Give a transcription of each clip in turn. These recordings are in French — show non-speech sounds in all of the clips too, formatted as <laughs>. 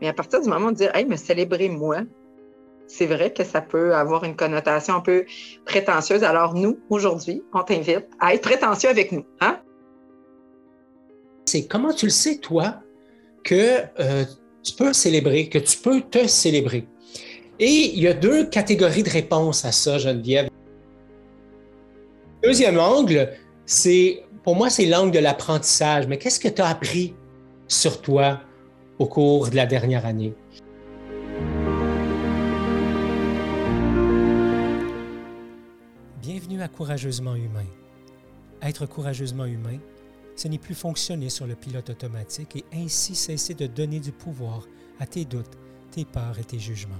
Mais à partir du moment où on dit, hey, me célébrer moi, c'est vrai que ça peut avoir une connotation un peu prétentieuse. Alors, nous, aujourd'hui, on t'invite à être prétentieux avec nous. Hein? C'est comment tu le sais, toi, que euh, tu peux célébrer, que tu peux te célébrer? Et il y a deux catégories de réponses à ça, Geneviève. Deuxième angle, c'est pour moi, c'est l'angle de l'apprentissage. Mais qu'est-ce que tu as appris sur toi? Au cours de la dernière année? Bienvenue à Courageusement Humain. Être courageusement humain, ce n'est plus fonctionner sur le pilote automatique et ainsi cesser de donner du pouvoir à tes doutes, tes peurs et tes jugements.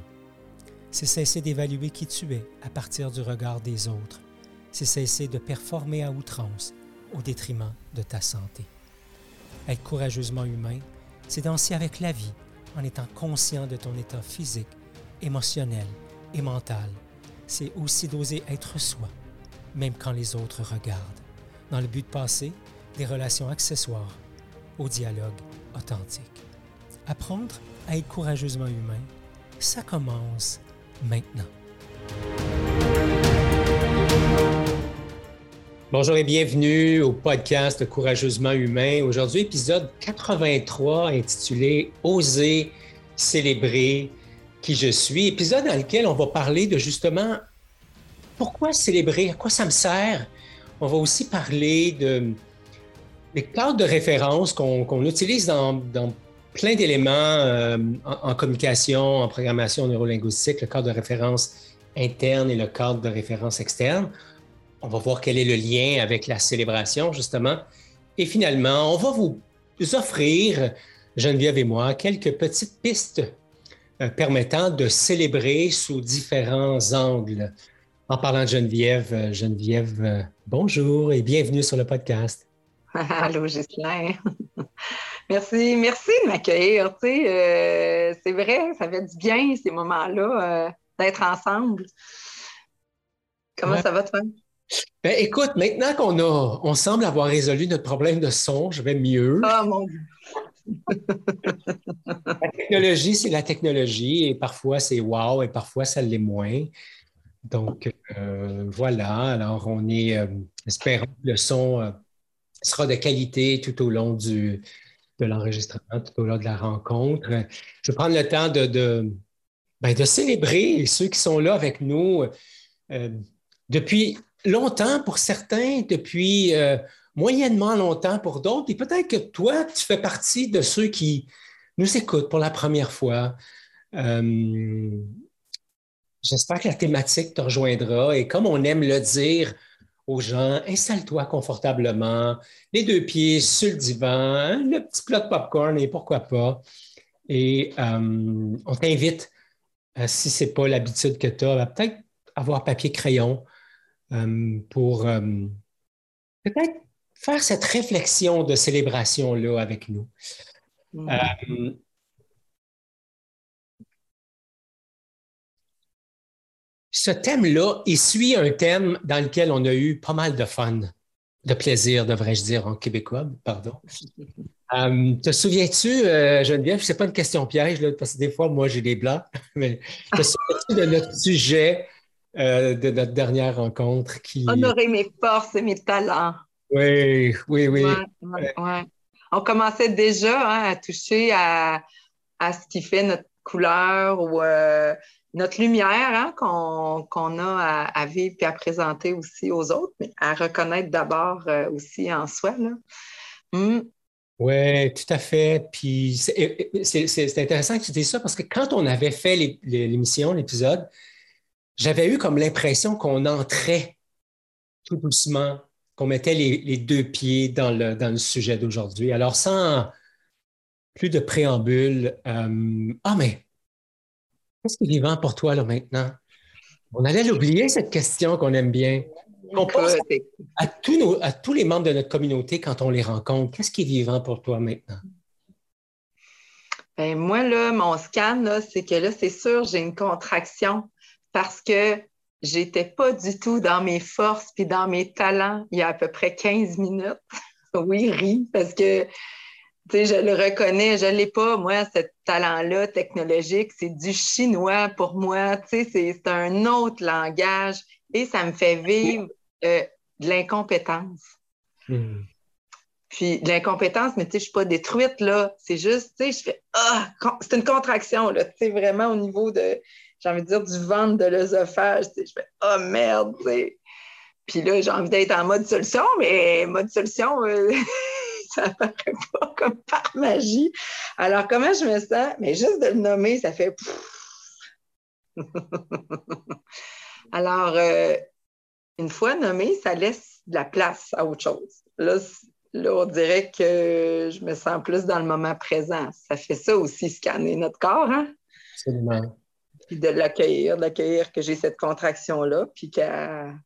C'est cesser d'évaluer qui tu es à partir du regard des autres. C'est cesser de performer à outrance au détriment de ta santé. Être courageusement humain, c'est danser avec la vie en étant conscient de ton état physique, émotionnel et mental. C'est aussi d'oser être soi, même quand les autres regardent, dans le but de passer des relations accessoires au dialogue authentique. Apprendre à être courageusement humain, ça commence maintenant. Bonjour et bienvenue au podcast Courageusement Humain. Aujourd'hui, épisode 83 intitulé Oser célébrer qui je suis. Épisode dans lequel on va parler de justement pourquoi célébrer, à quoi ça me sert. On va aussi parler de, des cadres de référence qu'on utilise dans, plein d'éléments euh, en, en, communication, en programmation neurolinguistique, le cadre de référence interne et le cadre de référence externe. On va voir quel est le lien avec la célébration, justement. Et finalement, on va vous offrir, Geneviève et moi, quelques petites pistes euh, permettant de célébrer sous différents angles. En parlant de Geneviève, euh, Geneviève, euh, bonjour et bienvenue sur le podcast. <laughs> Allô, Ghislain. <laughs> merci, merci de m'accueillir. c'est vrai, ça fait du bien ces moments-là d'être ensemble. Comment ça va, toi? Ben, écoute, maintenant qu'on a, on semble avoir résolu notre problème de son, je vais mieux. Ah, mon Dieu. <laughs> la technologie, c'est la technologie et parfois c'est wow et parfois ça l'est moins. Donc, euh, voilà. Alors, on est, euh, espérons que le son euh, sera de qualité tout au long du, de l'enregistrement, tout au long de la rencontre. Je vais prendre le temps de, de, ben, de célébrer ceux qui sont là avec nous depuis longtemps pour certains, depuis euh, moyennement longtemps pour d'autres. Et peut-être que toi, tu fais partie de ceux qui nous écoutent pour la première fois. Euh, j'espère que la thématique te rejoindra. Et comme on aime le dire aux gens, installe-toi confortablement, les deux pieds sur le divan, le petit plat de popcorn et pourquoi pas. Et euh, on t'invite, si ce n'est pas l'habitude que tu as, à peut-être avoir papier-crayon pour euh, peut-être faire cette réflexion de célébration-là avec nous. Mm. Euh, ce thème-là, il suit un thème dans lequel on a eu pas mal de fun, de plaisir, devrais-je dire en québécois, pardon. <laughs> te souviens-tu, Geneviève, ce n'est pas une question piège, là, parce que des fois, moi, j'ai des blancs, <laughs> mais te souviens-tu de notre sujet euh, de notre dernière rencontre. Qui... Honorer mes forces et mes talents. Oui, oui, oui. On commençait déjà hein, à toucher à, ce qui fait notre couleur ou euh, notre lumière hein, qu'on a à, vivre et à présenter aussi aux autres, mais à reconnaître d'abord euh, aussi en soi. Hmm. Oui, tout à fait. Puis c'est intéressant que tu dises ça parce que quand on avait fait l'émission, l'épisode, j'avais eu comme l'impression qu'on entrait tout doucement, qu'on mettait les, deux pieds dans le, dans le sujet d'aujourd'hui. Alors, sans plus de préambule, euh, ah, mais qu'est-ce qui est vivant pour toi là maintenant? On allait l'oublier, cette question qu'on aime bien. On à, tous nos, à tous les membres de notre communauté quand on les rencontre. Qu'est-ce qui est vivant pour toi maintenant? Ben, moi, là, mon scan, c'est que là, c'est sûr, j'ai une contraction parce que j'étais pas du tout dans mes forces puis dans mes talents il y a à peu près 15 minutes. <laughs> oui, ri, parce que je le reconnais, je ne l'ai pas, moi, ce talent-là technologique, c'est du chinois pour moi, c'est un autre langage et ça me fait vivre euh, de l'incompétence. Hmm. Puis de l'incompétence, mais tu sais, je ne suis pas détruite, là. C'est juste, tu sais, je fais Ah, c'est une contraction, là. Tu sais, vraiment au niveau de, j'ai envie de dire, du ventre, de l'œsophage. Je fais Ah, merde. Puis là, j'ai envie d'être en mode solution, mais mode solution, euh, <laughs> ça apparaît pas comme par magie. Alors, comment je me sens? Mais juste de le nommer, ça fait. <laughs> Alors, euh, une fois nommé, ça laisse de la place à autre chose. Là, là, on dirait que je me sens plus dans le moment présent. Ça fait ça aussi, scanner notre corps. Hein? Absolument. Puis de l'accueillir, de l'accueillir que j'ai cette contraction-là, puis qu'elle.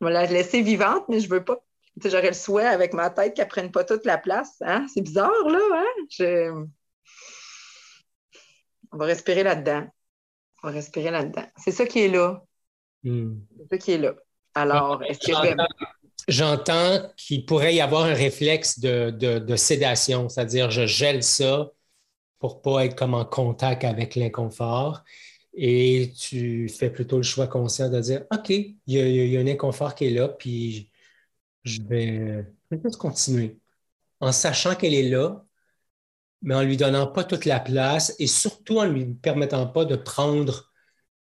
va la laisser vivante, mais je veux pas J'aurais le souhait avec ma tête qu'elle ne prenne pas toute la place. Hein? C'est bizarre, là. Hein? On va respirer là-dedans. On va respirer là-dedans. C'est ça qui est là. Hmm. C'est ça qui est là. Alors, est-ce que J'entends qu'il pourrait y avoir un réflexe de, sédation, c'est-à-dire je gèle ça pour ne pas être comme en contact avec l'inconfort. Et tu fais plutôt le choix conscient de dire OK, il y, a un inconfort qui est là, puis je vais peut-être continuer en sachant qu'elle est là, mais en lui donnant pas toute la place et surtout en lui permettant pas de prendre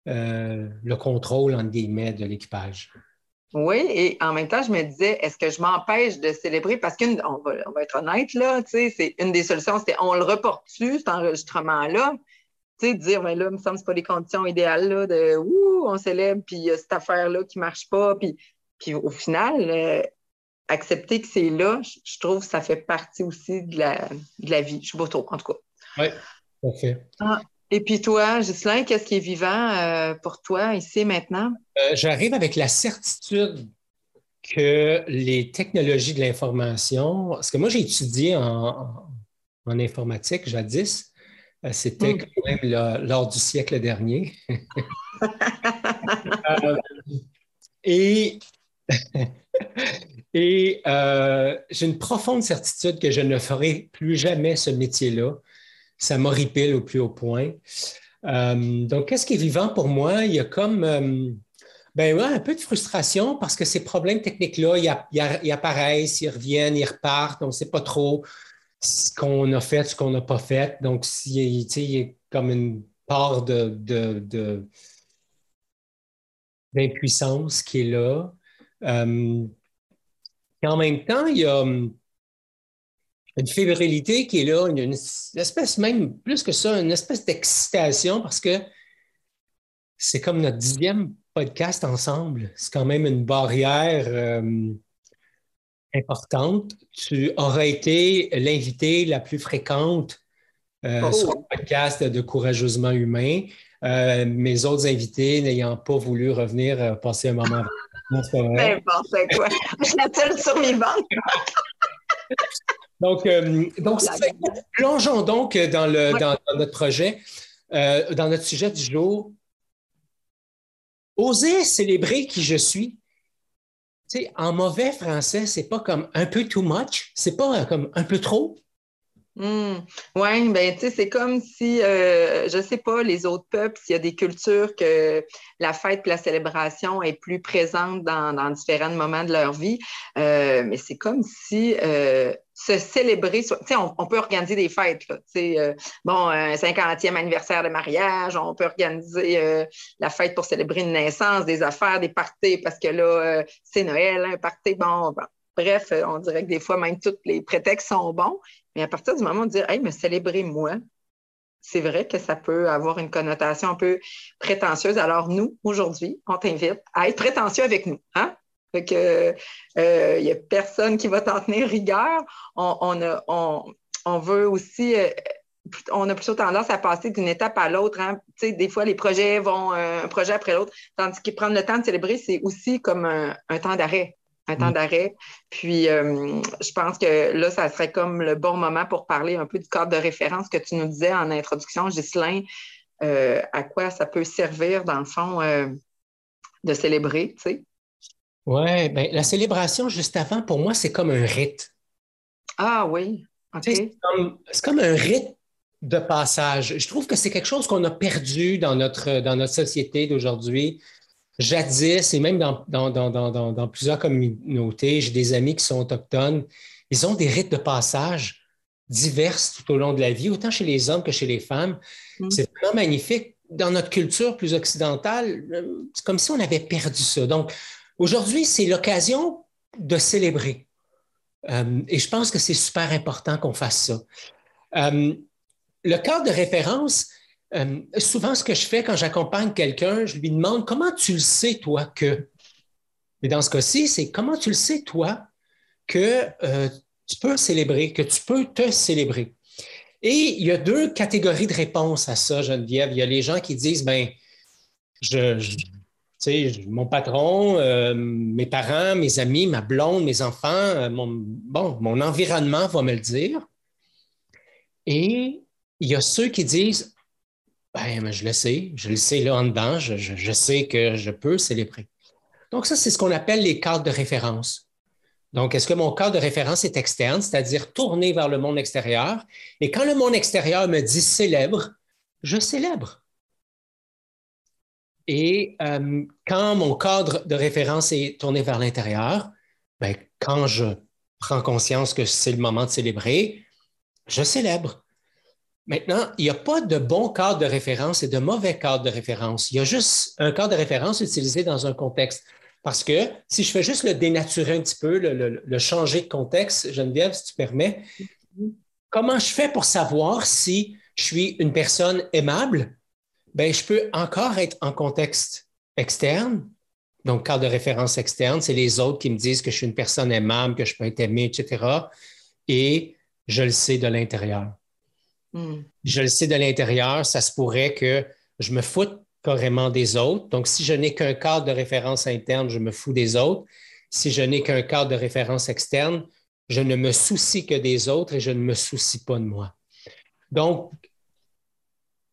euh, le contrôle, en guillemets, de l'équipage. Oui, et en même temps, je me disais, est-ce que je m'empêche de célébrer? Parce qu'on va, on va être honnête, là, c'est une des solutions, c'était on le reporte-tu, cet enregistrement-là? Tu sais, dire, mais ben là, il me semble que ce pas les conditions idéales, là, de ouh, on célèbre, puis il y a cette affaire-là qui ne marche pas, puis, puis au final, euh, accepter que c'est là, je trouve que ça fait partie aussi de la, de la vie. Je suis pas trop, en tout cas. Oui, parfait. Ah, et puis toi, Ghislain, qu'est-ce qui est vivant euh, pour toi ici maintenant? Euh, j'arrive avec la certitude que les technologies de l'information, parce que moi j'ai étudié en, en, informatique jadis, euh, c'était hmm. quand même lors du siècle dernier. <laughs> et <laughs> Et j'ai une profonde certitude que je ne ferai plus jamais ce métier-là. Ça m'horripile au plus haut point. Euh, donc, qu'est-ce qui est vivant pour moi? Il y a comme euh, ben un peu de frustration parce que ces problèmes techniques-là, ils, apparaissent, ils reviennent, ils repartent. On ne sait pas trop ce qu'on a fait, ce qu'on n'a pas fait. Donc, il y a comme une part de, d'impuissance qui est là. Et en même temps, il y a une fébrilité qui est là, une, espèce même, plus que ça, une espèce d'excitation parce que c'est comme notre dixième podcast ensemble. C'est quand même une barrière hum, importante. Tu aurais été l'invité la plus fréquente euh, oh. sur le podcast de Courageusement Humain. Euh, mes autres invités n'ayant pas voulu revenir euh, passer un moment N'importe quoi. Je suis la seule survivante. <laughs> donc, euh, donc plongeons donc dans, le, dans, notre projet, euh, dans notre sujet du jour. Oser célébrer qui je suis. Tu sais, en mauvais français, c'est pas comme un peu too much, c'est pas comme un peu trop, Hmm. Oui, ben, tu sais, c'est comme si, euh, je sais pas, les autres peuples, s'il y a des cultures que la fête et la célébration est plus présente dans, différents moments de leur vie, euh, mais c'est comme si euh, se célébrer, tu sais, on, peut organiser des fêtes, tu sais, bon, un 50e anniversaire de mariage, on peut organiser la fête pour célébrer une naissance, des affaires, des parties, parce que là, c'est Noël, un party, bon. Bref, on dirait que des fois, même tous les prétextes sont bons, mais à partir du moment où dire, hey, me célébrer moi, c'est vrai que ça peut avoir une connotation un peu prétentieuse. Alors, nous, aujourd'hui, on t'invite à être prétentieux avec nous. Hein? Il euh, n'y a personne qui va t'en tenir rigueur. On, on, veut aussi. Euh, on a plutôt tendance à passer d'une étape à l'autre. Hein? Des fois, les projets vont euh, un projet après l'autre, tandis que prendre le temps de célébrer, c'est aussi comme un temps d'arrêt un temps mm. d'arrêt. Puis, euh, je pense que là, ça serait comme le bon moment pour parler un peu du cadre de référence que tu nous disais en introduction, Ghislain, euh, à quoi ça peut servir, dans le fond, euh, de célébrer, tu sais? Oui, bien, la célébration, juste avant, pour moi, c'est comme un rite. Ah oui. C'est comme, un rythme de passage. Je trouve que c'est quelque chose qu'on a perdu dans notre, dans notre société d'aujourd'hui. Jadis, et même dans, dans, plusieurs communautés, j'ai des amis qui sont autochtones, ils ont des rites de passage divers tout au long de la vie, autant chez les hommes que chez les femmes. Mm. C'est vraiment magnifique. Dans notre culture plus occidentale, c'est comme si on avait perdu ça. Donc, aujourd'hui, c'est l'occasion de célébrer. Euh, et je pense que c'est super important qu'on fasse ça. Euh, le cadre de référence, euh, souvent ce que je fais quand j'accompagne quelqu'un, je lui demande comment tu le sais, toi, que. Mais dans ce cas-ci, c'est comment tu le sais, toi, que tu peux célébrer, que tu peux te célébrer? Et il y a deux catégories de réponses à ça, Geneviève. Il y a les gens qui disent, ben, je mon patron, euh, mes parents, mes amis, ma blonde, mes enfants, euh, mon, bon, mon environnement va me le dire. Et il y a ceux qui disent, ben, je le sais, je le sais là en dedans, je, sais que je peux célébrer. Donc, ça, c'est ce qu'on appelle les cadres de référence. Donc, est-ce que mon cadre de référence est externe, c'est-à-dire tourné vers le monde extérieur? Et quand le monde extérieur me dit célèbre, je célèbre. Et euh, quand mon cadre de référence est tourné vers l'intérieur, ben, quand je prends conscience que c'est le moment de célébrer, je célèbre. Maintenant, il n'y a pas de bon cadre de référence et de mauvais cadre de référence. Il y a juste un cadre de référence utilisé dans un contexte. Parce que si je fais juste le dénaturer un petit peu, le, changer de contexte, Geneviève, si tu permets, comment je fais pour savoir si je suis une personne aimable? Ben, je peux encore être en contexte externe. Donc, cadre de référence externe, c'est les autres qui me disent que je suis une personne aimable, que je peux être aimé, etc. Et je le sais de l'intérieur. Hmm. Je le sais de l'intérieur, ça se pourrait que je me foute carrément des autres. Donc, si je n'ai qu'un cadre de référence interne, je me fous des autres. Si je n'ai qu'un cadre de référence externe, je ne me soucie que des autres et je ne me soucie pas de moi. Donc,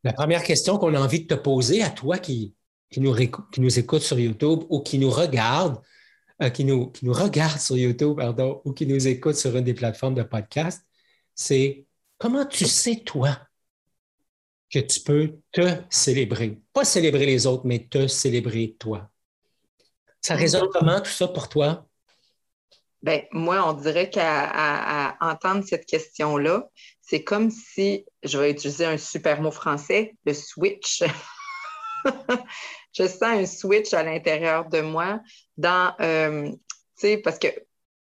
la première question qu'on a envie de te poser à toi qui, nous, qui écoute sur YouTube ou qui nous regarde, euh, qui, nous, regarde sur YouTube, ou qui nous écoute sur une des plateformes de podcast, c'est comment tu sais, toi, que tu peux te célébrer? Pas célébrer les autres, mais te célébrer toi. Ça résonne comment tout ça pour toi? Ben, moi, on dirait qu'à entendre cette question-là, c'est comme si, je vais utiliser un super mot français, le switch. <laughs> je sens un switch à l'intérieur de moi dans, euh, tu sais, parce que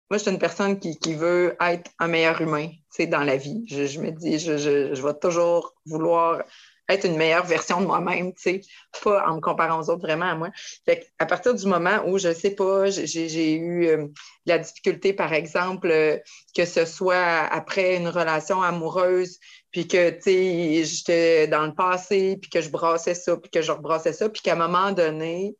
moi, je suis une personne qui, veut être un meilleur humain, dans la vie. Je, me dis, je, je, vais toujours vouloir être une meilleure version de moi-même, pas en me comparant aux autres, vraiment à moi. Fait à partir du moment où, je sais pas, j'ai eu euh, la difficulté, par exemple, euh, que ce soit après une relation amoureuse, puis que, tu sais, j'étais dans le passé, puis que je brassais ça, puis que je rebrassais ça, puis qu'à un moment donné,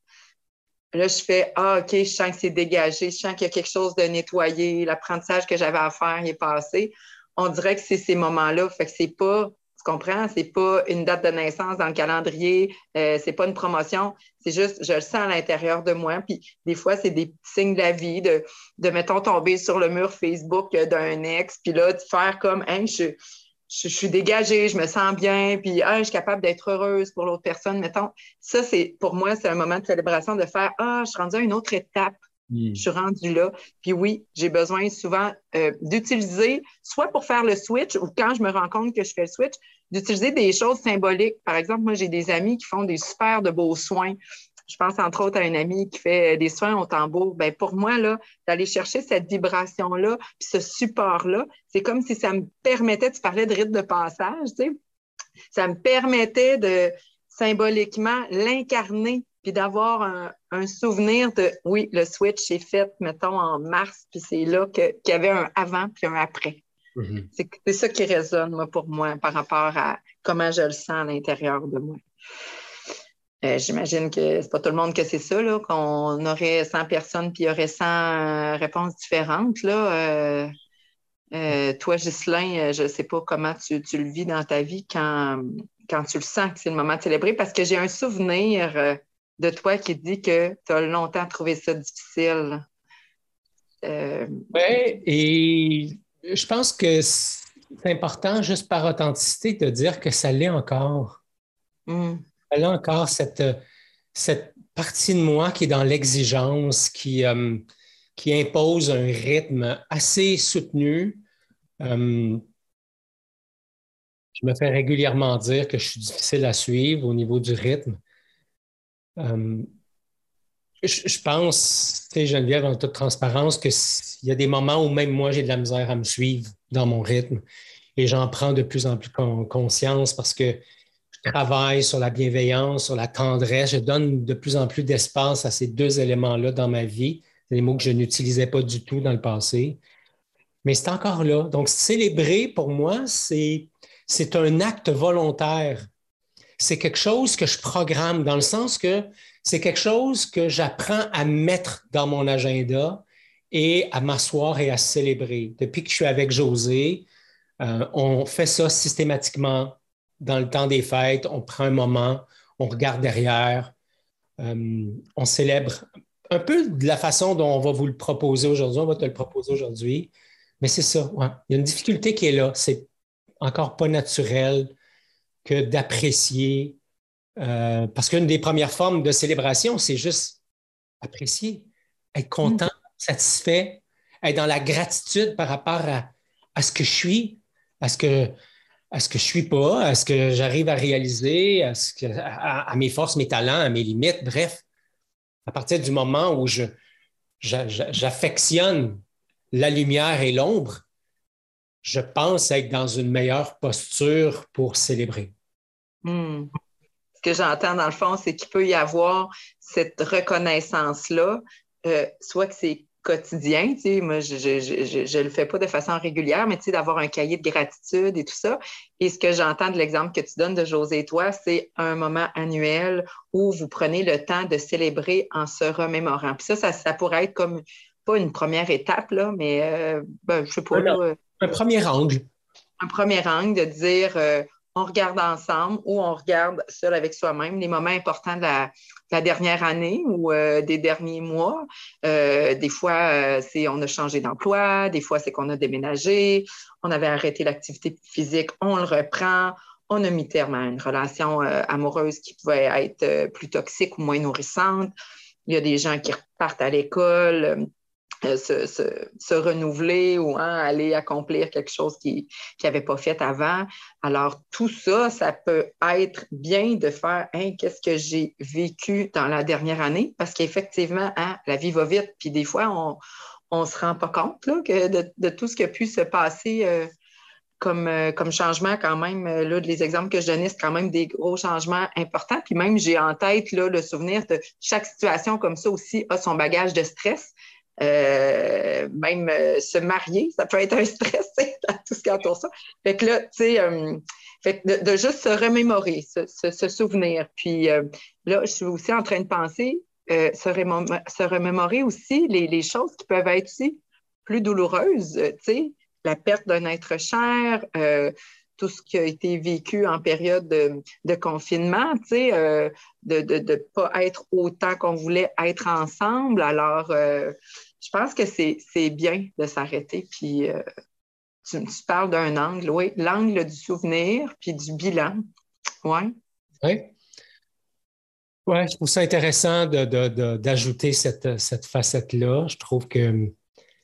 Là, je fais Ah, OK, je sens que c'est dégagé, je sens qu'il y a quelque chose de nettoyé, l'apprentissage que j'avais à faire est passé. On dirait que c'est ces moments-là. Fait que c'est pas tu comprends? C'est pas une date de naissance dans le calendrier, euh, c'est pas une promotion, c'est juste, je le sens à l'intérieur de moi. Puis des fois, c'est des signes de la vie, de, de mettons, tomber sur le mur Facebook d'un ex, puis là, de faire comme, hein, je, je, suis dégagée, je me sens bien, puis ah, je suis capable d'être heureuse pour l'autre personne, mettons. Ça, c'est pour moi, c'est un moment de célébration de faire Ah, je suis rendue à une autre étape. Hmm. Je suis rendue là. Puis oui, j'ai besoin souvent euh, d'utiliser, soit pour faire le switch ou quand je me rends compte que je fais le switch, d'utiliser des choses symboliques. Par exemple, moi, j'ai des amis qui font des super de beaux soins. Je pense entre autres à une amie qui fait des soins au tambour. Ben pour moi, là, d'aller chercher cette vibration-là, puis ce support-là, c'est comme si ça me permettait, tu parlais de rite de passage, tu sais, ça me permettait de symboliquement l'incarner puis d'avoir un, souvenir de oui, le switch est fait, mettons, en mars, puis c'est là qu'il y avait un avant puis un après. Mm-hmm. C'est ça qui résonne, moi, pour moi, par rapport à comment je le sens à l'intérieur de moi. Euh, j'imagine que c'est pas tout le monde que c'est ça, qu'on aurait 100 personnes puis il y aurait 100 euh, réponses différentes. Là. Euh, toi, Ghislain, je ne sais pas comment tu, tu, le vis dans ta vie quand, quand tu le sens que c'est le moment de célébrer, parce que j'ai un souvenir de toi qui dit que tu as longtemps trouvé ça difficile. Euh... Oui, et je pense que c'est important, juste par authenticité, de dire que ça l'est encore. Mm. Ça l'est encore cette, cette partie de moi qui est dans l'exigence, qui, euh, qui impose un rythme assez soutenu. Euh, je me fais régulièrement dire que je suis difficile à suivre au niveau du rythme. Euh, je, pense, tu Geneviève, en toute transparence, qu'il y a des moments où même moi, j'ai de la misère à me suivre dans mon rythme. Et j'en prends de plus en plus conscience parce que travaille sur la bienveillance, sur la tendresse. Je donne de plus en plus d'espace à ces deux éléments-là dans ma vie. C'est des mots que je n'utilisais pas du tout dans le passé. Mais c'est encore là. Donc, célébrer, pour moi, c'est un acte volontaire. C'est quelque chose que je programme dans le sens que c'est quelque chose que j'apprends à mettre dans mon agenda et à m'asseoir et à célébrer. Depuis que je suis avec José, euh, on fait ça systématiquement dans le temps des fêtes. On prend un moment, on regarde derrière, euh, on célèbre un peu de la façon dont on va vous le proposer aujourd'hui. On va te le proposer aujourd'hui. Mais c'est ça, il y a une difficulté qui est là. C'est encore pas naturel que d'apprécier euh, parce qu'une des premières formes de célébration, c'est juste apprécier, être content, mm. satisfait, être dans la gratitude par rapport à, ce que je suis, à ce que, à ce que je suis pas, à ce que j'arrive à réaliser, à, ce que, à, mes forces, mes talents, à mes limites, bref. À partir du moment où je, j'affectionne la lumière et l'ombre, je pense être dans une meilleure posture pour célébrer. Mm ce que j'entends dans le fond, c'est qu'il peut y avoir cette reconnaissance-là, euh, soit que c'est quotidien, tu sais, moi, je ne le fais pas de façon régulière, mais tu sais, d'avoir un cahier de gratitude et tout ça. Et ce que j'entends de l'exemple que tu donnes de José et toi, c'est un moment annuel où vous prenez le temps de célébrer en se remémorant. Puis ça, ça, pourrait être comme, pas une première étape, là, mais euh, ben, je sais pas. un premier angle. Un premier angle de dire, euh, on regarde ensemble ou on regarde seul avec soi-même les moments importants de la, dernière année ou euh, des derniers mois. Euh, des fois, euh, c'est on a changé d'emploi, des fois, c'est qu'on a déménagé, on avait arrêté l'activité physique, on le reprend. On a mis terme à une relation amoureuse qui pouvait être plus toxique ou moins nourrissante. Il y a des gens qui repartent à l'école, euh, se, renouveler ou hein, aller accomplir quelque chose qu'ils n'avaient pas fait avant. Alors, tout ça, ça peut être bien de faire hein, qu'est-ce que j'ai vécu dans la dernière année, parce qu'effectivement, hein, la vie va vite, puis des fois, on ne se rend pas compte que de, tout ce qui a pu se passer. Euh, comme, euh, comme changement quand même, là, les exemples que je donnais, c'est quand même des gros changements importants. Puis même, j'ai en tête là, le souvenir de chaque situation comme ça aussi a son bagage de stress. Euh, même euh, se marier, ça peut être un stress, <laughs> tout ce qui entoure ça. Fait que là, tu sais, euh, de, juste se remémorer, se, souvenir. Puis là, je suis aussi en train de penser, se, remémorer aussi les, choses qui peuvent être aussi plus douloureuses, tu sais, la perte d'un être cher, tout ce qui a été vécu en période de, confinement, tu sais, de ne pas être autant qu'on voulait être ensemble. Alors, je pense que c'est bien de s'arrêter. Puis euh, tu, parles d'un angle, oui, l'angle du souvenir puis du bilan. Oui. Oui. Ouais, je trouve ça intéressant d'ajouter cette, cette facette-là. Je trouve que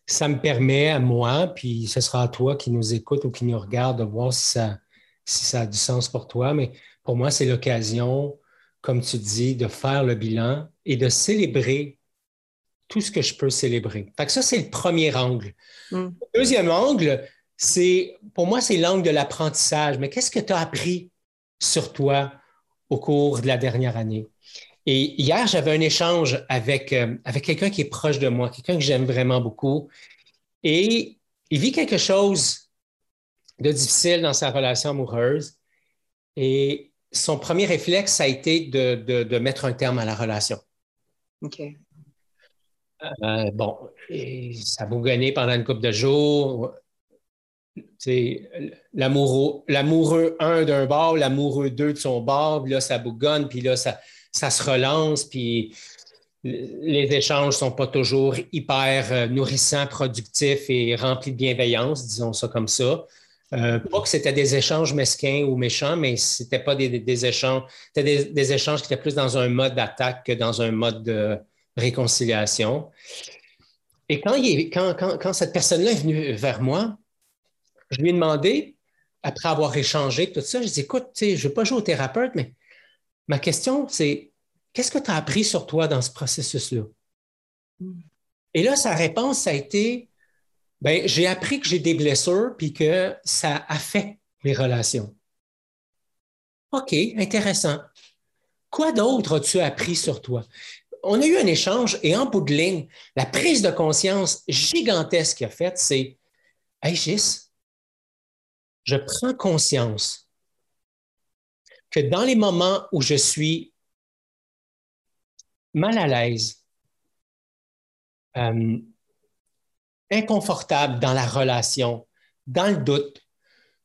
ça me permet à moi, puis ce sera à toi qui nous écoute ou qui nous regarde, de voir si ça, si ça a du sens pour toi. Mais pour moi, c'est l'occasion, comme tu dis, de faire le bilan et de célébrer tout ce que je peux célébrer. Fait que ça, c'est le premier angle. Mm. Le deuxième angle, c'est, pour moi, c'est l'angle de l'apprentissage. Mais qu'est-ce que tu as appris sur toi au cours de la dernière année? Et hier, j'avais un échange avec, euh, avec quelqu'un qui est proche de moi, quelqu'un que j'aime vraiment beaucoup. Et il vit quelque chose de difficile dans sa relation amoureuse. Et son premier réflexe, ça a été de, de, de mettre un terme à la relation. OK. Euh, bon, ça a bougonné pendant une couple de jours. L'amoureux, un d'un bord, l'amoureux deux de son bord, puis là, ça bougonne, puis là, ça, ça se relance, puis les échanges ne sont pas toujours hyper euh, nourrissants, productifs et remplis de bienveillance, disons ça comme ça. Euh, pas que c'était des échanges mesquins ou méchants, mais ce n'était pas des, échanges, c'était des, échanges qui étaient plus dans un mode d'attaque que dans un mode de réconciliation. Et quand, cette personne-là est venue vers moi, je lui ai demandé, après avoir échangé tout ça, je dis écoute, je ne veux pas jouer au thérapeute, mais ma question, c'est qu'est-ce que tu as appris sur toi dans ce processus-là? Et là, sa réponse, a été ben, j'ai appris que j'ai des blessures puis que ça affecte mes relations. OK, intéressant. Quoi d'autre as-tu appris sur toi? On a eu un échange et en bout de ligne, la prise de conscience gigantesque qu'il a faite, c'est Hey Gis, je prends conscience que dans les moments où je suis mal à l'aise, euh, inconfortable dans la relation, dans le doute,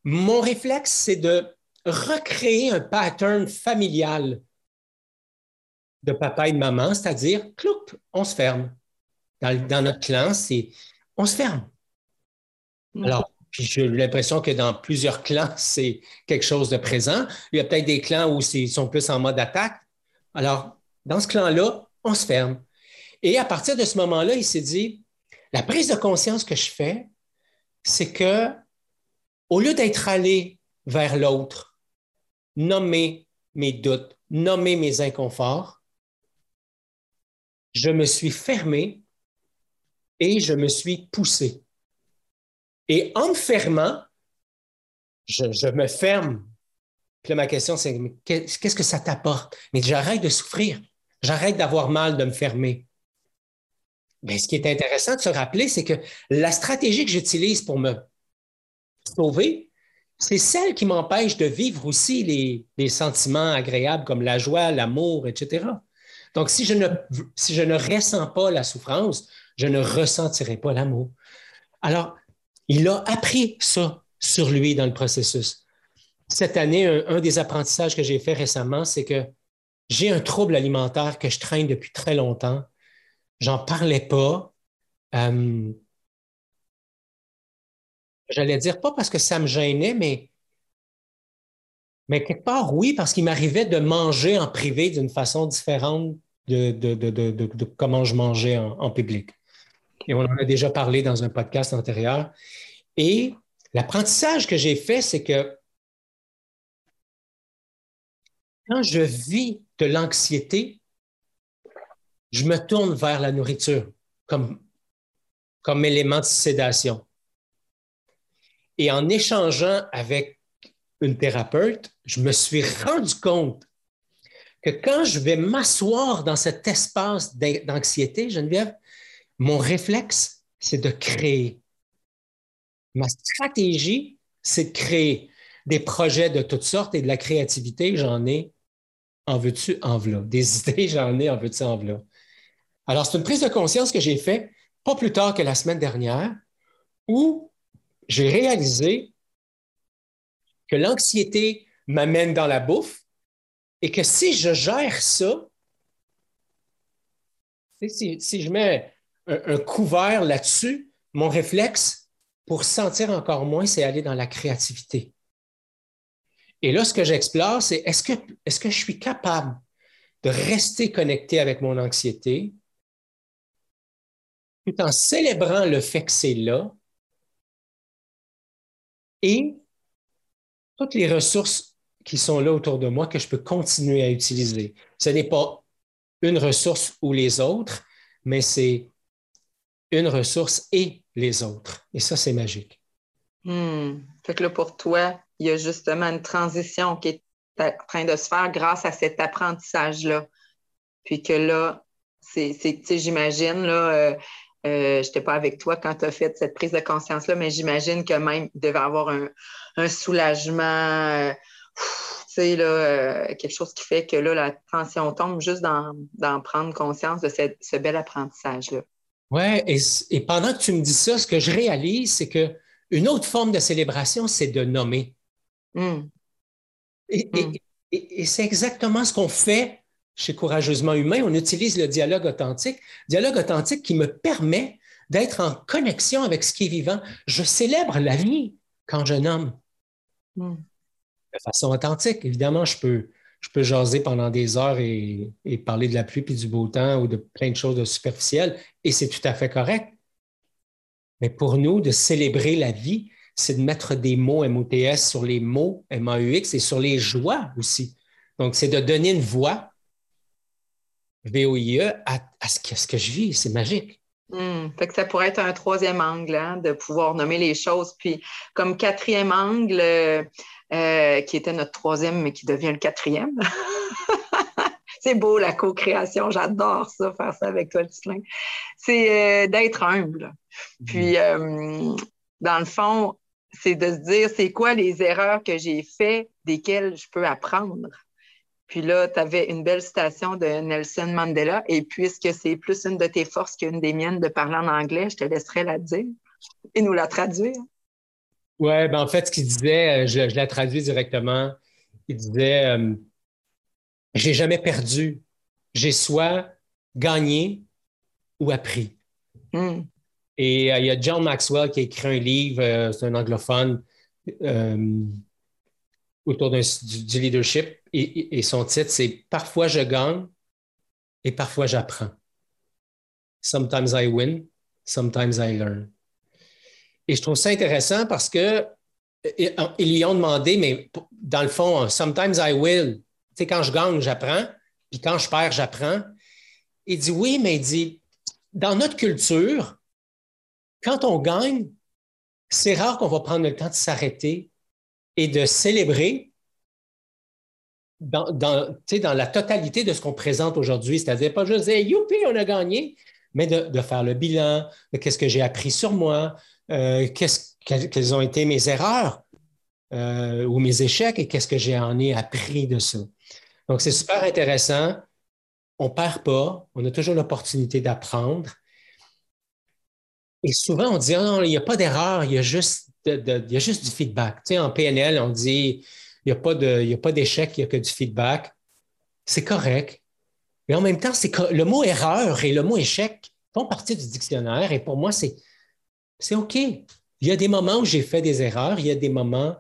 mon réflexe, c'est de recréer un pattern familial de papa et de maman, c'est-à-dire, cloup, on se ferme. Dans, notre clan, c'est on se ferme. Mm. Alors, puis j'ai l'impression que dans plusieurs <laughs> clans, c'est quelque chose de présent. Il y a peut-être des clans où ils sont plus en mode attaque. Alors, dans ce clan-là, on se ferme. Et à partir de ce moment-là, il s'est dit, la prise de conscience que je fais, c'est que au lieu d'être allé vers l'autre, nommer mes doutes, nommer mes inconforts, je me suis fermé et je me suis poussé. Et en me fermant, je, me ferme. Puis là, ma question, c'est qu'est-ce que ça t'apporte? Mais j'arrête de souffrir. J'arrête d'avoir mal de me fermer. Mais ce qui est intéressant de se rappeler, c'est que la stratégie que j'utilise pour me sauver, c'est celle qui m'empêche de vivre aussi les, sentiments agréables comme la joie, l'amour, etc. Donc, si je, ne, ressens pas la souffrance, je ne ressentirai pas l'amour. Alors, il a appris ça sur lui dans le processus. Cette année, un des apprentissages que j'ai fait récemment, c'est que j'ai un trouble alimentaire que je traîne depuis très longtemps j'en parlais pas. Euh, j'allais dire pas parce que ça me gênait, mais, mais quelque part, oui, parce qu'il m'arrivait de manger en privé d'une façon différente de, comment je mangeais en, public. Et on en a déjà parlé dans un podcast antérieur. Et l'apprentissage que j'ai fait, c'est que quand je vis de l'anxiété, je me tourne vers la nourriture comme, comme élément de sédation. Et en échangeant avec une thérapeute, je me suis rendu compte que quand je vais m'asseoir dans cet espace d'anxiété, Geneviève, mon réflexe, c'est de créer. Ma stratégie, c'est de créer des projets de toutes sortes et de la créativité, j'en ai en veux-tu, en v'là. Des <laughs> idées, j'en ai en veux-tu, en v'là. Alors, c'est une prise de conscience que j'ai faite pas plus tard que la semaine dernière où j'ai réalisé que l'anxiété m'amène dans la bouffe et que si je gère ça, si, je mets un, couvert là-dessus, mon réflexe pour sentir encore moins, c'est aller dans la créativité. Et là, ce que j'explore, c'est est-ce que, est-ce que je suis capable de rester connecté avec mon anxiété tout en célébrant le fait que c'est là et toutes les ressources qui sont là autour de moi que je peux continuer à utiliser. Ce n'est pas une ressource ou les autres, mais c'est une ressource et les autres. Et ça, c'est magique. Hmm. Fait que là, pour toi, il y a justement une transition qui est en train de se faire grâce à cet apprentissage-là. Puis que là, c'est, j'imagine, là, euh, euh, je n'étais pas avec toi quand tu as fait cette prise de conscience-là, mais j'imagine que même il devait avoir un, soulagement, euh, là, euh, quelque chose qui fait que là, la tension tombe juste d'en prendre conscience de ce bel apprentissage-là. Oui, et, pendant que tu me dis ça, ce que je réalise, c'est qu'une autre forme de célébration, c'est de nommer. Et, hmm. et c'est exactement ce qu'on fait chez Courageusement Humain, on utilise le dialogue authentique, dialogue authentique qui me permet d'être en connexion avec ce qui est vivant. Je célèbre la vie quand je nomme. Hmm. De façon authentique. Évidemment, je peux, je peux jaser pendant des heures et, parler de la pluie puis du beau temps ou de plein de choses de superficielles, et c'est tout à fait correct. Mais pour nous, de célébrer la vie, c'est de mettre des mots MOTS sur les mots MAUX et sur les joies aussi. Donc, c'est de donner une voix VOIE à, à ce, que, je vis. C'est magique. Hmm. Fait que ça pourrait être un troisième angle, hein, de pouvoir nommer les choses. Puis, comme quatrième angle, euh, euh, qui était notre troisième, mais qui devient le quatrième. <laughs> c'est beau, la co-création. J'adore ça, faire ça avec toi, Tislin. C'est euh, d'être humble. Puis, hmm. dans le fond, c'est de se dire, c'est quoi les erreurs que j'ai faites, desquelles je peux apprendre? Puis là, tu avais une belle citation de Nelson Mandela. Et puisque c'est plus une de tes forces qu'une des miennes de parler en anglais, je te laisserai la dire et nous la traduire. Oui, ben en fait, ce qu'il disait, euh, je, la traduis directement. Il disait euh, J'ai jamais perdu. J'ai soit gagné ou appris. Hmm. Et euh, il y a John Maxwell qui a écrit un livre, c'est un anglophone, autour du, du, leadership et, son titre, c'est Parfois je gagne et parfois j'apprends. Sometimes I win, sometimes I learn. Et je trouve ça intéressant parce que ils lui ont demandé, mais dans le fond, sometimes I will. Tu sais, quand je gagne, j'apprends, puis quand je perds, j'apprends. Il dit oui, mais il dit, dans notre culture, quand on gagne, c'est rare qu'on va prendre le temps de s'arrêter et de célébrer dans, dans, dans la totalité de ce qu'on présente aujourd'hui, c'est-à-dire pas juste dire youpi, on a gagné, mais de, faire le bilan de qu'est-ce que j'ai appris sur moi, euh, quelles ont été mes erreurs euh, ou mes échecs et qu'est-ce que j'ai en ai appris de ça. Donc, c'est super intéressant. On ne perd pas, on a toujours l'opportunité d'apprendre. Et souvent, on dit, oh non, il n'y a pas d'erreur, il y a juste, il y a juste du feedback. Tu sais, en PNL, on dit, il n'y a pas d'échec, il n'y a que du feedback. C'est correct. Mais en même temps, le mot erreur et le mot échec font partie du dictionnaire et pour moi, c'est OK. Il y a des moments où j'ai fait des erreurs, il y a des moments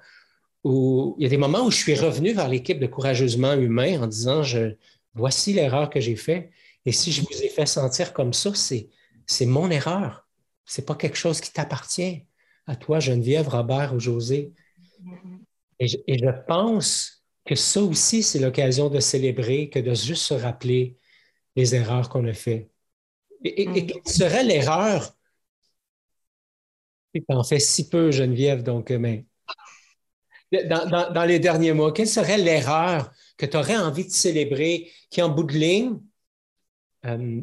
où il y a des moments où je suis revenu vers l'équipe de courageusement humain en disant je, voici l'erreur que j'ai faite. Et si je vous ai fait sentir comme ça, c'est mon erreur. Ce n'est pas quelque chose qui t'appartient à toi, Geneviève, Robert ou José. Et je, pense que ça aussi, c'est l'occasion de célébrer, que de juste se rappeler les erreurs qu'on a faites. Et, quelle serait l'erreur? Tu en fais si peu, Geneviève, donc, euh, mais dans, les derniers mois, quelle serait l'erreur que tu aurais envie de célébrer qui, en bout de ligne, euh,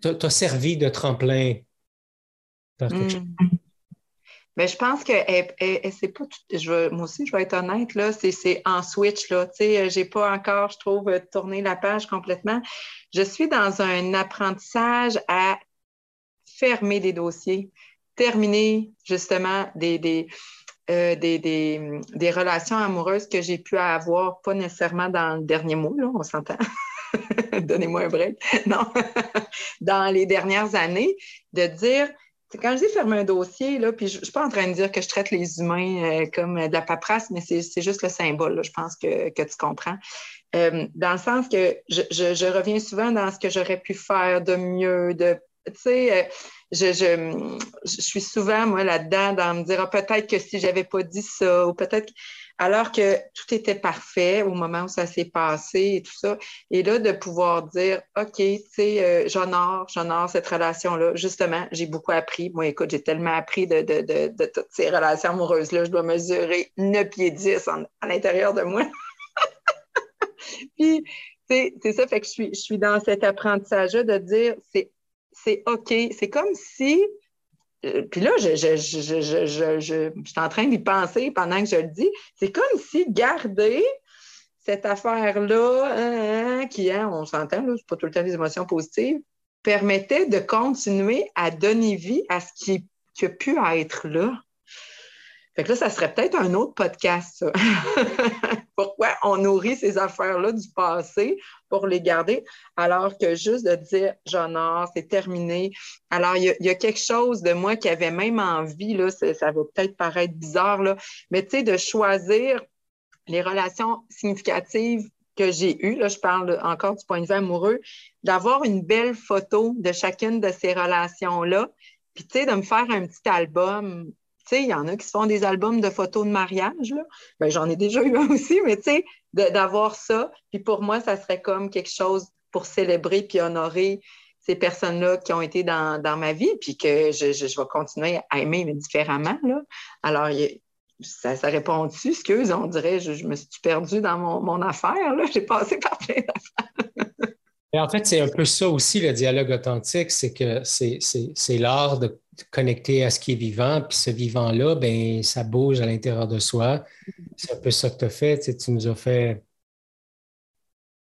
t'a servi de tremplin vers quelque chose? Mais je pense que c'est pas je moi aussi, je vais être honnête, là, c'est en switch. Là, je n'ai pas encore, je trouve, tourné la page complètement. Je suis dans un apprentissage à fermer des dossiers, terminer justement des, des, euh, des, des, relations amoureuses que j'ai pu avoir, pas nécessairement dans le dernier mot, là, on s'entend. <laughs> Donnez-moi un break. Non, <laughs> dans les dernières années, de dire quand je dis fermer un dossier, là, puis je ne suis pas en train de dire que je traite les humains euh, comme de la paperasse, mais c'est juste le symbole, je pense que, tu comprends. Euh, dans le sens que je, reviens souvent dans ce que j'aurais pu faire de mieux, de tu sais, euh, je, je, suis souvent, moi, là-dedans, dans me dire, ah, peut-être que si j'avais pas dit ça, ou peut-être alors que tout était parfait au moment où ça s'est passé et tout ça. Et là, de pouvoir dire, OK, tu sais, euh, j'honore, j'honore cette relation-là. Justement, j'ai beaucoup appris. Moi, écoute, j'ai tellement appris de, toutes ces relations amoureuses-là. Je dois mesurer 9 pieds 10 à l'intérieur de moi. <laughs> Puis, c'est ça, fait que je suis, je suis dans cet apprentissage-là de dire, c'est OK. C'est comme si puis là, je, suis en train d'y penser pendant que je le dis. C'est comme si garder cette affaire-là, hein, hein, qui, hein, on s'entend, c'est pas tout le temps des émotions positives, permettait de continuer à donner vie à ce qui, a pu être là. Fait que là, ça serait peut-être un autre podcast. <laughs> Pourquoi on nourrit ces affaires-là du passé pour les garder, alors que juste de dire j'honore, c'est terminé. Alors, il y, a, quelque chose de moi qui avait même envie, là, ça, ça va peut-être paraître bizarre, là, mais tu sais, de choisir les relations significatives que j'ai eues, là, je parle encore du point de vue amoureux, d'avoir une belle photo de chacune de ces relations-là, puis tu sais, de me faire un petit album tu sais, il y en a qui se font des albums de photos de mariage. Ben, j'en ai déjà eu un aussi, mais tu sais, d'avoir ça. Puis pour moi, ça serait comme quelque chose pour célébrer puis honorer ces personnes-là qui ont été dans, ma vie, puis que je, je, vais continuer à aimer, mais différemment. Là. Alors, ça, ça répond-tu? Excuse, on dirait, je, je me suis perdue dans mon, mon affaire. J'ai passé par plein d'affaires. En fait, c'est un peu ça aussi, le dialogue authentique, c'est que c'est l'art de connecter à ce qui est vivant, puis ce vivant-là, ben, ça bouge à l'intérieur de soi. C'est un peu ça que tu as fait. Tu, nous as fait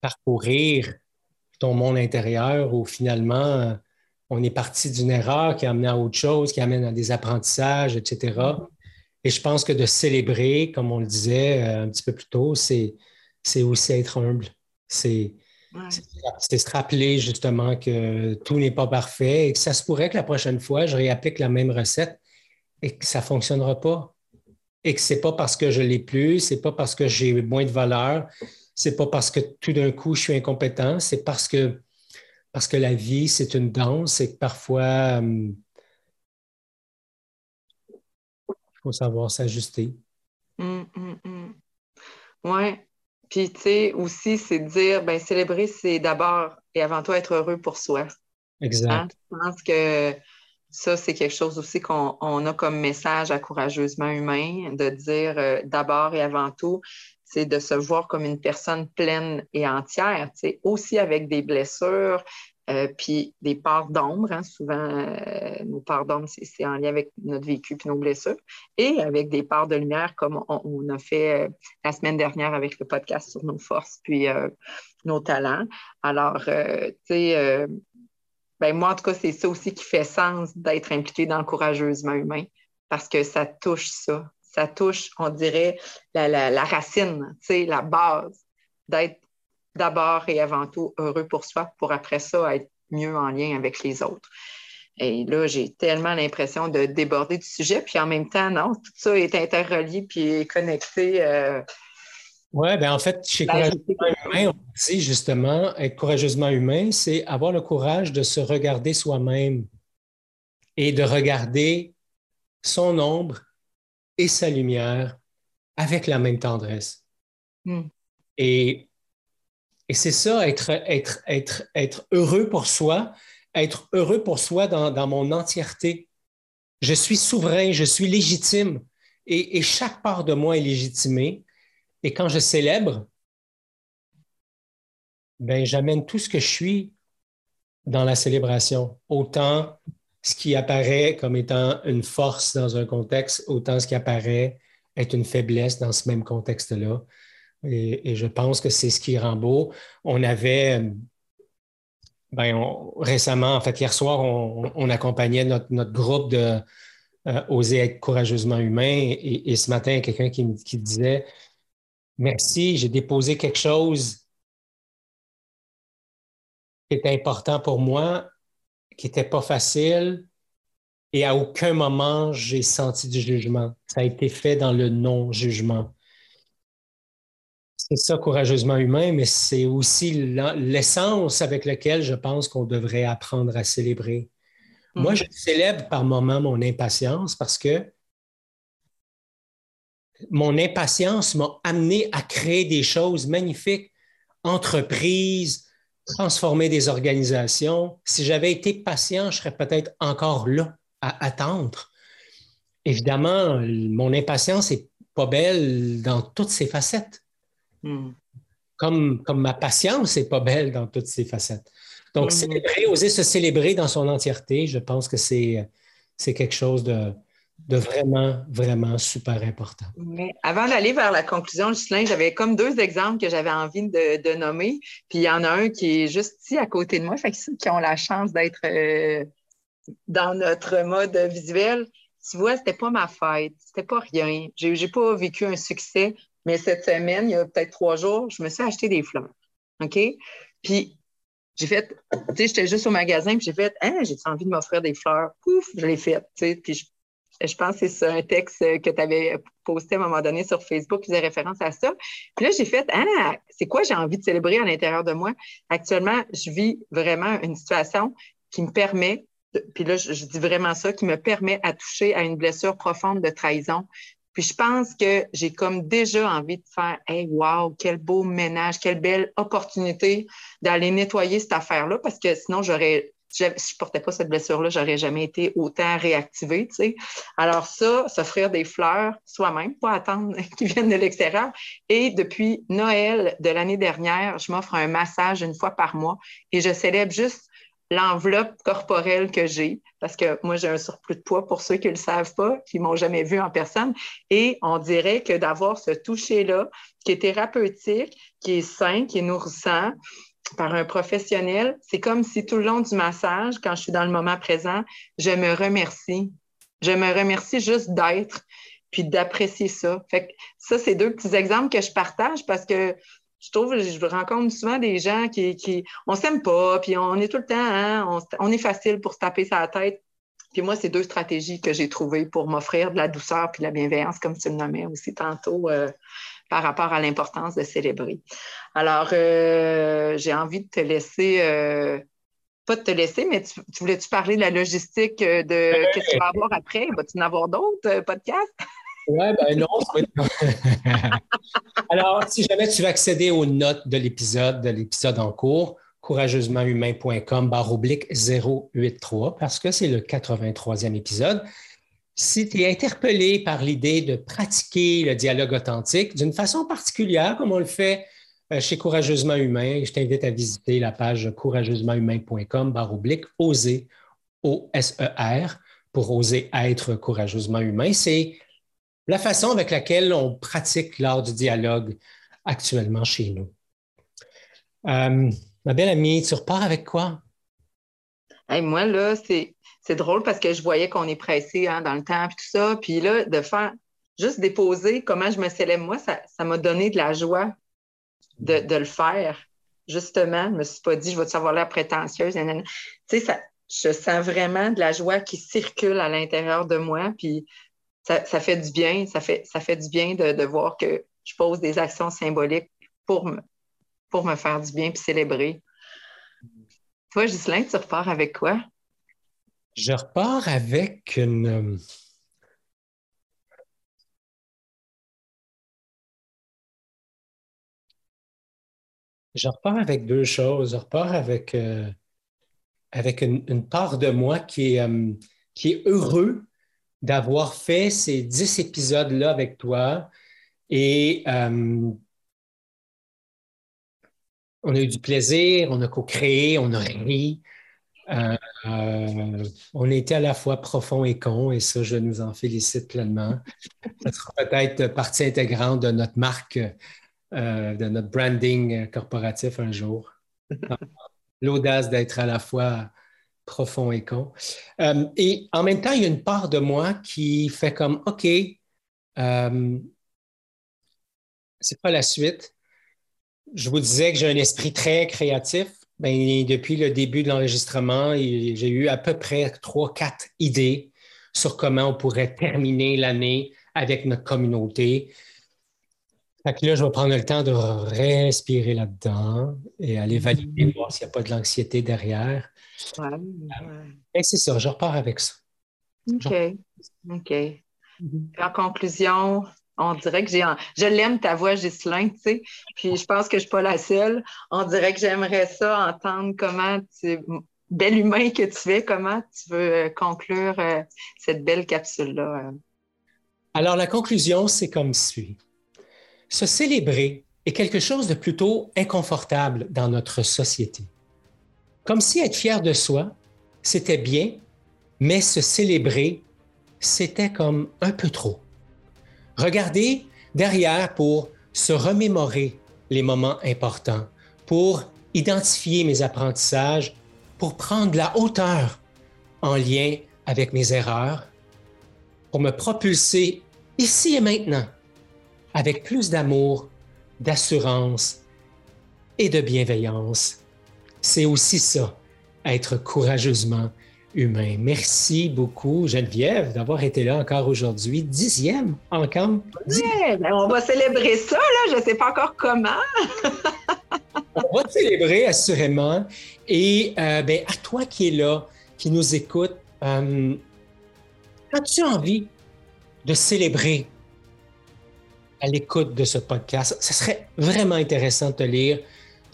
parcourir ton monde intérieur où finalement, on est parti d'une erreur qui a amené à autre chose, qui amène à des apprentissages, etc. Et je pense que de célébrer, comme on le disait euh, un petit peu plus tôt, c'est aussi être humble. C'est c'est se rappeler justement que tout n'est pas parfait et que ça se pourrait que la prochaine fois, je réapplique la même recette et que ça ne fonctionnera pas. Et que ce n'est pas parce que je l'ai plus, ce n'est pas parce que j'ai moins de valeur, ce n'est pas parce que tout d'un coup je suis incompétent, c'est parce que, parce que la vie, c'est une danse et que parfois, il faut savoir s'ajuster. Hum, hum, hum. Oui, puis, tu sais, aussi, c'est de dire, ben célébrer, c'est d'abord et avant tout être heureux pour soi. Exact. Hein? Je pense que ça, c'est quelque chose aussi qu'on a comme message à Courageusement Humain, de dire euh, d'abord et avant tout, c'est de se voir comme une personne pleine et entière, tu sais, aussi avec des blessures, euh, puis des parts d'ombre, hein, souvent euh, nos parts d'ombre, c'est en lien avec notre vécu puis nos blessures, et avec des parts de lumière comme on, a fait euh, la semaine dernière avec le podcast sur nos forces puis nos talents. Alors, tu sais, ben moi, en tout cas, c'est ça aussi qui fait sens d'être impliqué dans le courageusement humain, parce que ça touche ça. Ça touche, on dirait, la, la, la racine, tu sais, la base d'être d'abord et avant tout heureux pour soi, pour après ça être mieux en lien avec les autres. Et là, j'ai tellement l'impression de déborder du sujet, puis en même temps, non, tout ça est interrelié puis connecté. Euh, oui, bien en fait, chez Courageusement Humain, on dit justement, être courageusement humain, c'est avoir le courage de se regarder soi-même et de regarder son ombre et sa lumière avec la même tendresse. Hmm. Et et c'est ça, être, heureux pour soi, être heureux pour soi dans, mon entièreté. Je suis souverain, je suis légitime et, chaque part de moi est légitimée. Et quand je célèbre, ben, j'amène tout ce que je suis dans la célébration. Autant ce qui apparaît comme étant une force dans un contexte, autant ce qui apparaît être une faiblesse dans ce même contexte-là. Et, je pense que c'est ce qui rend beau. On avait, ben, récemment, en fait, hier soir, on, accompagnait notre, groupe de euh, Oser être courageusement humain. Et, ce matin, il y a quelqu'un qui, me disait Merci, j'ai déposé quelque chose qui était important pour moi, qui n'était pas facile. Et à aucun moment, j'ai senti du jugement. Ça a été fait dans le non-jugement. C'est ça, courageusement humain, mais c'est aussi l'essence avec laquelle je pense qu'on devrait apprendre à célébrer. Moi, mhm. je célèbre par moments mon impatience parce que mon impatience m'a amené à créer des choses magnifiques, entreprises, transformer des organisations. Si j'avais été patient, je serais peut-être encore là à attendre. Évidemment, mon impatience n'est pas belle dans toutes ses facettes. Hmm. Comme, comme ma patience n'est pas belle dans toutes ses facettes. Donc, hmm. célébrer, oser se célébrer dans son entièreté, je pense que c'est, quelque chose de, de vraiment, vraiment super important. Mais avant d'aller vers la conclusion, Justin, j'avais comme deux exemples que j'avais envie de, nommer. Puis il y en a un qui est juste ici à côté de moi, fait que ceux qui ont la chance d'être euh, dans notre mode visuel, tu vois, c'était pas ma fête, c'était pas rien. J'ai, j'ai pas vécu un succès Mais cette semaine, il y a peut-être trois jours, je me suis acheté des fleurs. OK? Puis j'ai fait, tu sais, j'étais juste au magasin, puis j'ai fait, hein, j'ai envie de m'offrir des fleurs? Pouf, je l'ai fait. Puis je, pense que c'est un texte que tu avais posté à un moment donné sur Facebook qui faisait référence à ça. Puis là, j'ai fait, ah, c'est quoi j'ai envie de célébrer à l'intérieur de moi? Actuellement, je vis vraiment une situation qui me permet, puis là, je, je dis vraiment ça, qui me permet à toucher à une blessure profonde de trahison, puis je pense que j'ai comme déjà envie de faire Hey, wow, quel beau ménage, quelle belle opportunité d'aller nettoyer cette affaire-là, parce que sinon, j'aurais. Si je portais pas cette blessure-là, j'aurais jamais été autant réactivée. Tu sais. Alors, ça, s'offrir des fleurs soi-même, pas attendre <laughs> qu'ils viennent de l'extérieur. Et depuis Noël de l'année dernière, je m'offre un massage une fois par mois et je célèbre juste l'enveloppe corporelle que j'ai, parce que moi, j'ai un surplus de poids pour ceux qui ne le savent pas, qui ne m'ont jamais vu en personne. Et on dirait que d'avoir ce toucher-là, qui est thérapeutique, qui est sain, qui est nourrissant, par un professionnel, c'est comme si tout le long du massage, quand je suis dans le moment présent, je me remercie. Je me remercie juste d'être, puis d'apprécier ça. Fait que ça, c'est deux petits exemples que je partage parce que je trouve, je rencontre souvent des gens qui, qui on s'aime pas, puis on est tout le temps, hein, on, est facile pour se taper sa tête. Puis moi, c'est deux stratégies que j'ai trouvées pour m'offrir de la douceur puis de la bienveillance, comme tu le nommais aussi tantôt, euh, par rapport à l'importance de célébrer. Alors, euh, j'ai envie de te laisser, euh, pas de te laisser, mais tu, voulais-tu parler de la logistique de qu'est-ce qu'il va y avoir après? Vas-tu en avoir d'autres podcasts? Ben non. <laughs> Alors, si jamais tu veux accéder aux notes de l'épisode, de l'épisode en cours, courageusementhumain.com barre oblique 083 parce que c'est le 83e épisode. Si tu es interpellé par l'idée de pratiquer le dialogue authentique d'une façon particulière, comme on le fait euh, chez Courageusement Humain, je t'invite à visiter la page courageusementhumain.com barre oblique oser, O-S-E-R, pour oser être courageusement humain. La façon avec laquelle on pratique l'art du dialogue actuellement chez nous. Euh, ma belle amie, tu repars avec quoi? moi, là, c'est, drôle parce que je voyais qu'on est pressé hein, dans le temps et tout ça. Puis là, de faire juste déposer comment je me célèbre, moi, ça, m'a donné de la joie de, le faire. Justement, je ne me suis pas dit, je vais te savoir l'air prétentieuse. Tu sais, je sens vraiment de la joie qui circule à l'intérieur de moi. Puis ça, fait du bien, ça fait, ça fait du bien de, voir que je pose des actions symboliques pour me, pour me faire du bien et célébrer. Toi, Ghislain, tu repars avec quoi? Je repars avec une. Je repars avec deux choses. Je repars avec, euh, avec une, part de moi qui est, euh, qui est heureux d'avoir fait ces dix épisodes-là avec toi. Et euh, on a eu du plaisir, on a co-créé, on a ri. Euh, euh, on a été à la fois profond et con, et ça, je nous en félicite pleinement. Ça sera peut-être partie intégrante de notre marque, de notre branding corporatif un jour. <laughs> L'audace d'être à la fois profond et con. Euh, et en même temps, il y a une part de moi qui fait comme, OK, euh, c'est pas la suite. Je vous disais que j'ai un esprit très créatif. Ben, depuis le début de l'enregistrement, j'ai eu à peu près trois, quatre idées sur comment on pourrait terminer l'année avec notre communauté. Fait là, je vais prendre le temps de respirer là-dedans et aller valider, voir s'il n'y a pas de l'anxiété derrière. Et c'est ça, je repars avec ça. OK. OK. Mhm. En conclusion, on dirait que j'ai. Je l'aime ta voix, Ghislain, tu sais. Puis je pense que je ne suis pas la seule. On dirait que j'aimerais ça, entendre comment tu. Bel humain que tu es, comment tu veux euh, conclure euh, cette belle capsule-là? Euh? Alors, la conclusion, c'est comme suit. Se célébrer est quelque chose de plutôt inconfortable dans notre société. Comme si être fier de soi, c'était bien, mais se célébrer, c'était comme un peu trop. Regardez derrière pour se remémorer les moments importants, pour identifier mes apprentissages, pour prendre la hauteur en lien avec mes erreurs, pour me propulser ici et maintenant avec plus d'amour, d'assurance et de bienveillance. C'est aussi ça, être courageusement humain. Merci beaucoup, Geneviève, d'avoir été là encore aujourd'hui. Dixième encore. Ben, on va célébrer ça, là. Je ne sais pas encore comment. <laughs> on va célébrer, assurément. Et euh, ben, à toi qui es là, qui nous écoute, euh, as-tu envie de célébrer à l'écoute de ce podcast? Ce serait vraiment intéressant de te lire.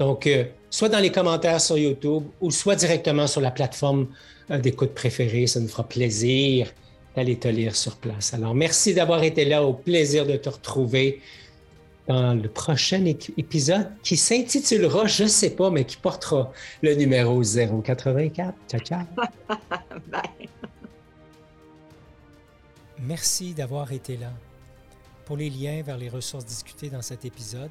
Donc, euh, soit dans les commentaires sur YouTube ou soit directement sur la plateforme euh, d'écoute préférée. Ça nous fera plaisir d'aller te lire sur place. Alors, merci d'avoir été là. Au plaisir de te retrouver dans le prochain épisode qui s'intitulera, je ne sais pas, mais qui portera le numéro 084. Ciao, ciao. <laughs> Bye. Merci d'avoir été là. Pour les liens vers les ressources discutées dans cet épisode,